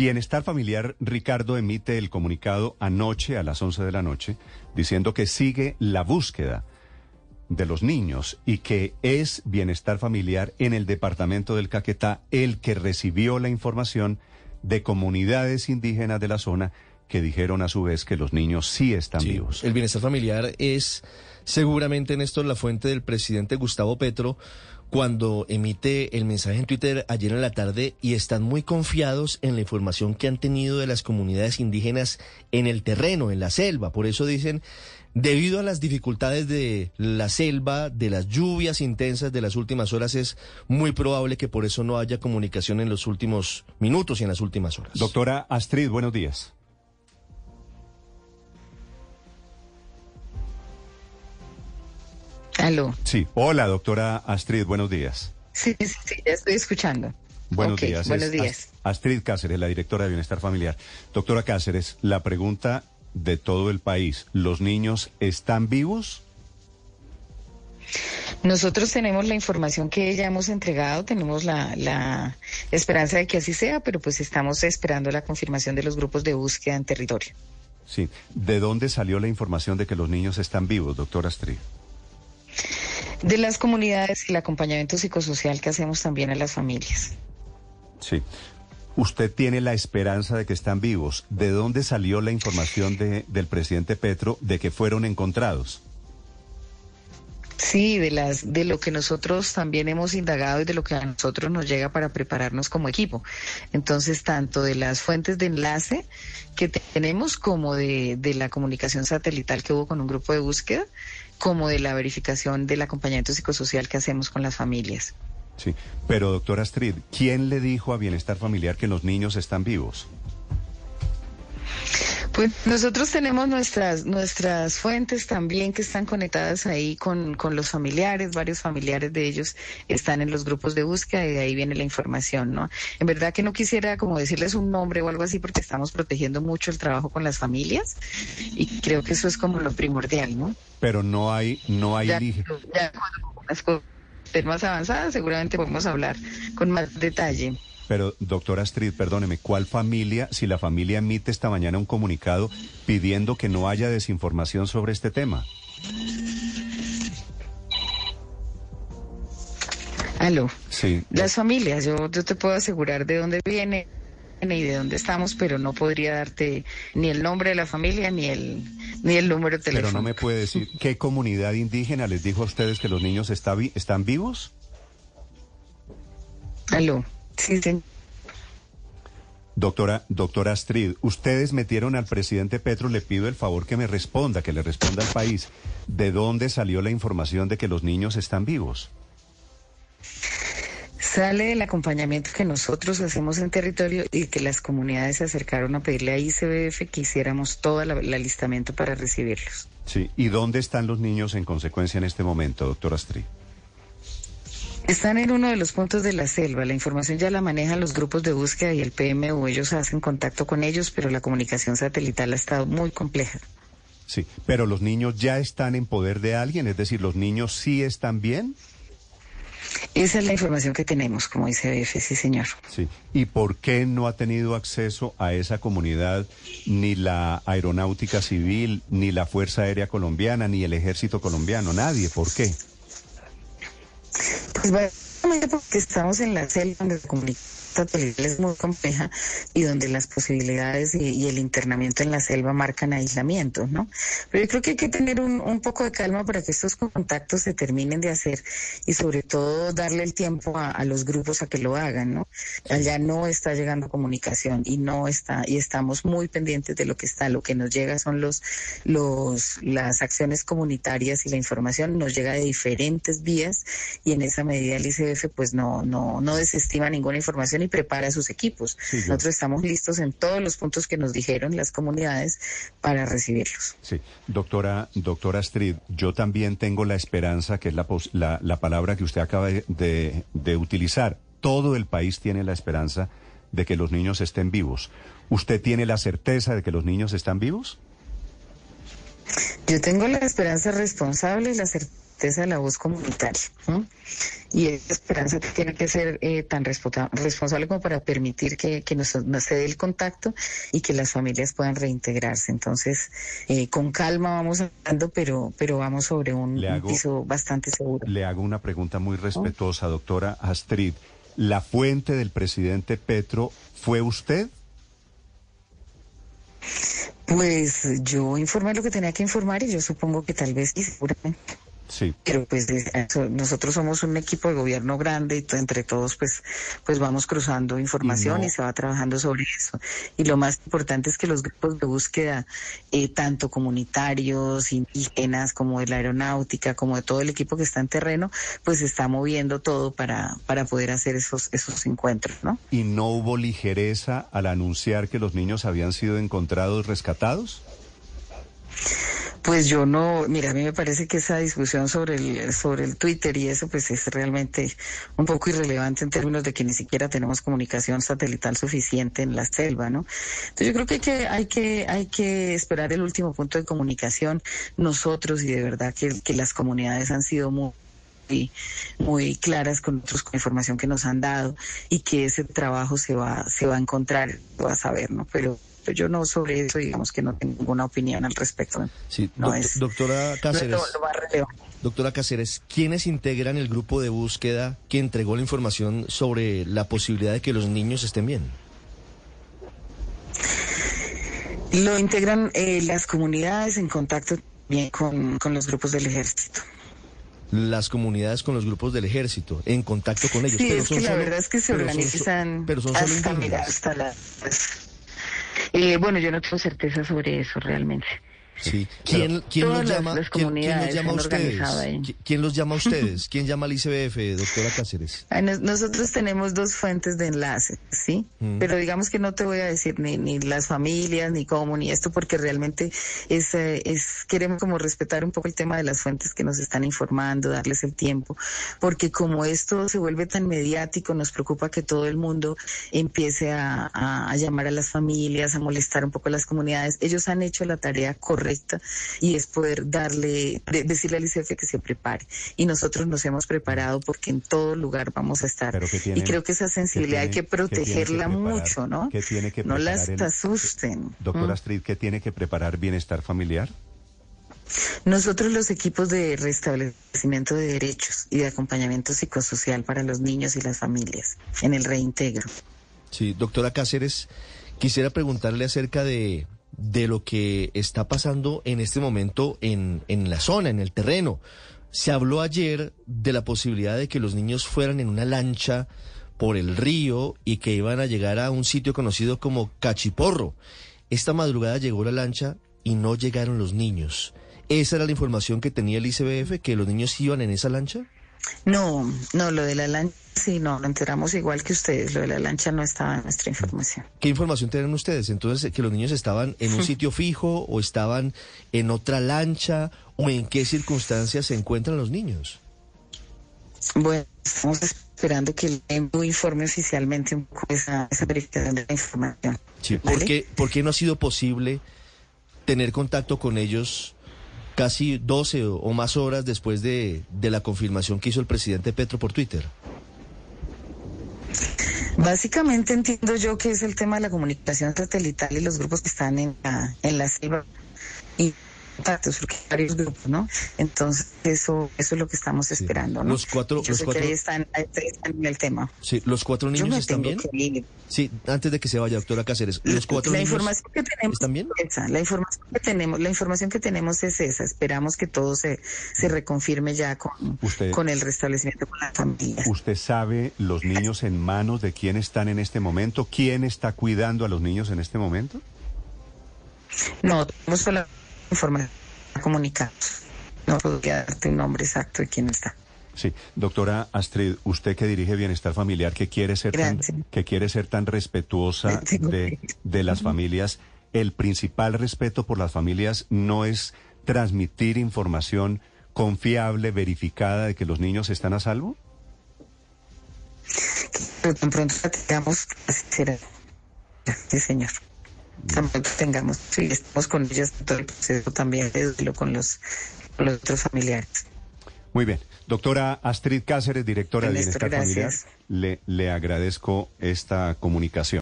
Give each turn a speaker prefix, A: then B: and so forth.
A: Bienestar Familiar, Ricardo, emite el comunicado anoche a las 11 de la noche diciendo que sigue la búsqueda de los niños y que es Bienestar Familiar en el departamento del Caquetá el que recibió la información de comunidades indígenas de la zona que dijeron a su vez que los niños sí están vivos.
B: El bienestar familiar es seguramente, Néstor, la fuente del presidente Gustavo Petro cuando emite el mensaje en Twitter ayer en la tarde y están muy confiados en la información que han tenido de las comunidades indígenas en el terreno, en la selva. Por eso dicen, debido a las dificultades de la selva, de las lluvias intensas de las últimas horas, es muy probable que por eso no haya comunicación en los últimos minutos y en las últimas horas.
A: Doctora Astrid, buenos días.
C: Aló.
A: Sí, hola doctora Astrid, buenos días.
C: Sí, sí, sí ya estoy escuchando.
A: Buenos días.
C: Buenos días.
A: Astrid Cáceres, la directora de Bienestar Familiar. Doctora Cáceres, la pregunta de todo el país, ¿los niños están vivos?
C: Nosotros tenemos la información que ya hemos entregado, tenemos la, la, esperanza de que así sea, pero pues estamos esperando la confirmación de los grupos de búsqueda en territorio.
A: Sí. ¿De dónde salió la información de que los niños están vivos, doctora Astrid?
C: De las comunidades y el acompañamiento psicosocial que hacemos también a las familias.
A: Sí. Usted tiene la esperanza de que están vivos. ¿De dónde salió la información de, del presidente Petro de que fueron encontrados?
C: Sí, de las de lo que nosotros también hemos indagado y de lo que a nosotros nos llega para prepararnos como equipo. Entonces, tanto de las fuentes de enlace que tenemos como de, de la comunicación satelital que hubo con un grupo de búsqueda, como de la verificación del acompañamiento psicosocial que hacemos con las familias.
A: Sí, pero doctora Astrid, ¿quién le dijo a Bienestar Familiar que los niños están vivos?
C: Pues nosotros tenemos nuestras nuestras fuentes también que están conectadas ahí con, con, los familiares, varios familiares de ellos están en los grupos de búsqueda y de ahí viene la información, ¿no? En verdad que no quisiera como decirles un nombre o algo así porque estamos protegiendo mucho el trabajo con las familias y creo que eso es como lo primordial, ¿no?
A: Pero no hay, no hay...
C: Ya, ya cuando más avanzadas seguramente podemos hablar con más detalle.
A: Pero, doctora Astrid, perdóneme, ¿cuál familia, si la familia emite esta mañana un comunicado pidiendo que no haya desinformación sobre este tema?
C: Aló.
A: Sí.
C: Las familias, yo, yo te puedo asegurar de dónde viene y de dónde estamos, pero no podría darte ni el nombre de la familia ni el ni el número teléfono.
A: Pero no me puede decir qué comunidad indígena les dijo a ustedes que los niños está están vivos.
C: Aló. Sí, sí.
A: Doctora, doctora Astrid, ustedes metieron al presidente Petro, le pido el favor que me responda, que le responda al país, ¿de dónde salió la información de que los niños están vivos?
C: Sale del acompañamiento que nosotros hacemos en territorio y que las comunidades se acercaron a pedirle a ICBF que hiciéramos todo el alistamiento para recibirlos.
A: Sí, ¿y dónde están los niños en consecuencia en este momento, doctora Astrid?
C: Están en uno de los puntos de la selva. La información ya la manejan los grupos de búsqueda y el PMU. Ellos hacen contacto con ellos, pero la comunicación satelital ha estado muy compleja.
A: Sí, pero los niños ya están en poder de alguien, es decir, los niños sí están bien.
C: Esa es la información que tenemos como ICBF, sí, señor.
A: Sí. ¿Y por qué no ha tenido acceso a esa comunidad ni la Aeronáutica Civil, ni la Fuerza Aérea Colombiana, ni el Ejército Colombiano? Nadie. ¿Por qué?
C: Pues básicamente porque estamos en la selva donde la es muy compleja y donde las posibilidades y, el internamiento en la selva marcan aislamiento, ¿no? Pero yo creo que hay que tener un, poco de calma para que estos contactos se terminen de hacer y sobre todo darle el tiempo a, los grupos a que lo hagan, ¿no? Allá no está llegando comunicación y no está y estamos muy pendientes de lo que está. Lo que nos llega son los los las acciones comunitarias y la información nos llega de diferentes vías y en esa medida el ICF pues no no no desestima ninguna información y prepara a sus equipos. Nosotros estamos listos en todos los puntos que nos dijeron las comunidades para recibirlos.
A: Sí, doctora, doctora Astrid, yo también tengo la esperanza, que es la, la, la palabra que usted acaba de, de utilizar. Todo el país tiene la esperanza de que los niños estén vivos. ¿Usted tiene la certeza de que los niños están vivos?
C: Yo tengo la esperanza responsable y la certeza certeza de la voz comunitaria. Y esa esperanza tiene que ser eh, tan responsable como para permitir que, que nos, se dé el contacto y que las familias puedan reintegrarse. Entonces, eh, con calma vamos hablando, pero, pero vamos sobre un, piso bastante seguro.
A: Le hago una pregunta muy respetuosa, doctora Astrid. ¿La fuente del presidente Petro fue usted?
C: Pues yo informé lo que tenía que informar y yo supongo que tal vez sí, seguramente.
A: Sí.
C: Pero pues nosotros somos un equipo de gobierno grande y entre todos pues pues vamos cruzando información y, se va trabajando sobre eso. Y lo más importante es que los grupos de búsqueda, eh, tanto comunitarios, indígenas, como de la aeronáutica, como de todo el equipo que está en terreno, pues está moviendo todo para, para poder hacer esos, esos encuentros, ¿no?
A: ¿Y no hubo ligereza al anunciar que los niños habían sido encontrados rescatados?
C: Pues yo no, mira, a mí me parece que esa discusión sobre el, sobre el Twitter y eso pues es realmente un poco irrelevante en términos de que ni siquiera tenemos comunicación satelital suficiente en la selva, ¿no? Entonces yo creo que hay que, hay que, hay que esperar el último punto de comunicación nosotros y de verdad que, las comunidades han sido muy muy claras con nosotros con información que nos han dado y que ese trabajo se va se va a encontrar, va a saber, ¿no? Pero yo no sobre eso, digamos que no tengo ninguna opinión al respecto.
B: Sí, doctora Cáceres. doctora Cáceres, ¿quiénes integran el grupo de búsqueda que entregó la información sobre la posibilidad de que los niños estén bien?
C: Lo integran eh, las comunidades en contacto bien con, los grupos del ejército
B: las comunidades con los grupos del ejército, en contacto con ellos.
C: Sí, pero es que la verdad es que se organizan
B: pero son
C: hasta, la, eh, bueno, yo no tengo certeza sobre eso realmente.
B: Sí. ¿Quién, quién los llama, ¿quién, los llama a ustedes? ¿Quién los llama a ustedes? ¿Quién llama al ICBF, doctora Cáceres?
C: Nosotros tenemos dos fuentes de enlace, ¿sí? Mm. Pero digamos que no te voy a decir ni, ni las familias, ni cómo, ni esto, porque realmente es, eh, es, queremos como respetar un poco el tema de las fuentes que nos están informando, darles el tiempo, porque como esto se vuelve tan mediático, nos preocupa que todo el mundo empiece a, a, a llamar a las familias, a molestar un poco a las comunidades. Ellos han hecho la tarea correcta y es poder darle, decirle al ICF que se prepare. Y nosotros nos hemos preparado porque en todo lugar vamos a estar. y creo que esa sensibilidad hay que protegerla mucho, ¿no?
A: tiene que
C: no las asusten.
A: Doctora ¿Mm? Astrid, ¿qué tiene que preparar bienestar familiar?
C: Nosotros los equipos de restablecimiento de derechos y de acompañamiento psicosocial para los niños y las familias en el reintegro.
B: Sí, doctora Cáceres, quisiera preguntarle acerca de de lo que está pasando en este momento en, en la zona, en el terreno. Se habló ayer de la posibilidad de que los niños fueran en una lancha por el río y que iban a llegar a un sitio conocido como Cachiporro. Esta madrugada llegó la lancha y no llegaron los niños. ¿Esa era la información que tenía el ICBF, que los niños iban en esa lancha?
C: No, no, lo de la lancha sí, no, lo enteramos igual que ustedes, lo de la lancha no estaba en nuestra información.
B: ¿Qué información tienen ustedes? Entonces, que los niños estaban en un sitio fijo o estaban en otra lancha o en qué circunstancias se encuentran los niños?
C: Bueno, estamos esperando que el EMBU informe oficialmente un poco esa, esa verificación de la información.
B: Sí, ¿por, qué, ¿por qué no ha sido posible tener contacto con ellos casi 12 o más horas después de, la confirmación que hizo el presidente Petro por Twitter?
C: Básicamente entiendo yo que es el tema de la comunicación satelital y los grupos que están en la, en la selva y contactos, porque hay varios grupos, ¿no? Entonces, eso, eso es lo que estamos esperando, ¿no?
B: Los cuatro, los cuatro...
C: están, en el tema.
B: Sí, los cuatro niños están bien. Sí, antes de que se vaya, doctora Cáceres, los cuatro
C: la
B: niños
C: información que tenemos
B: están bien.
C: esa, la información que tenemos, la información que tenemos es esa. Esperamos que todo se, se reconfirme ya con, con el restablecimiento con las familias.
A: ¿Usted sabe los niños en manos de quién están en este momento? ¿Quién está cuidando a los niños en este momento?
C: No, tenemos la información comunicados. No podría darte un nombre exacto de quién está.
A: Sí, doctora Astrid, usted que dirige Bienestar Familiar, que quiere ser, tan, que quiere ser tan respetuosa de, de las familias, el principal respeto por las familias no es transmitir información confiable, verificada de que los niños están a salvo?
C: Pero tan pronto la tengamos, así será. Sí, señor tengamos, sí, estamos con ellas todo el proceso también, con los, con los otros familiares.
A: Muy bien. Doctora Astrid Cáceres, directora de
C: Néstor,
A: Bienestar Familiar,
C: gracias.
A: le, le agradezco esta comunicación.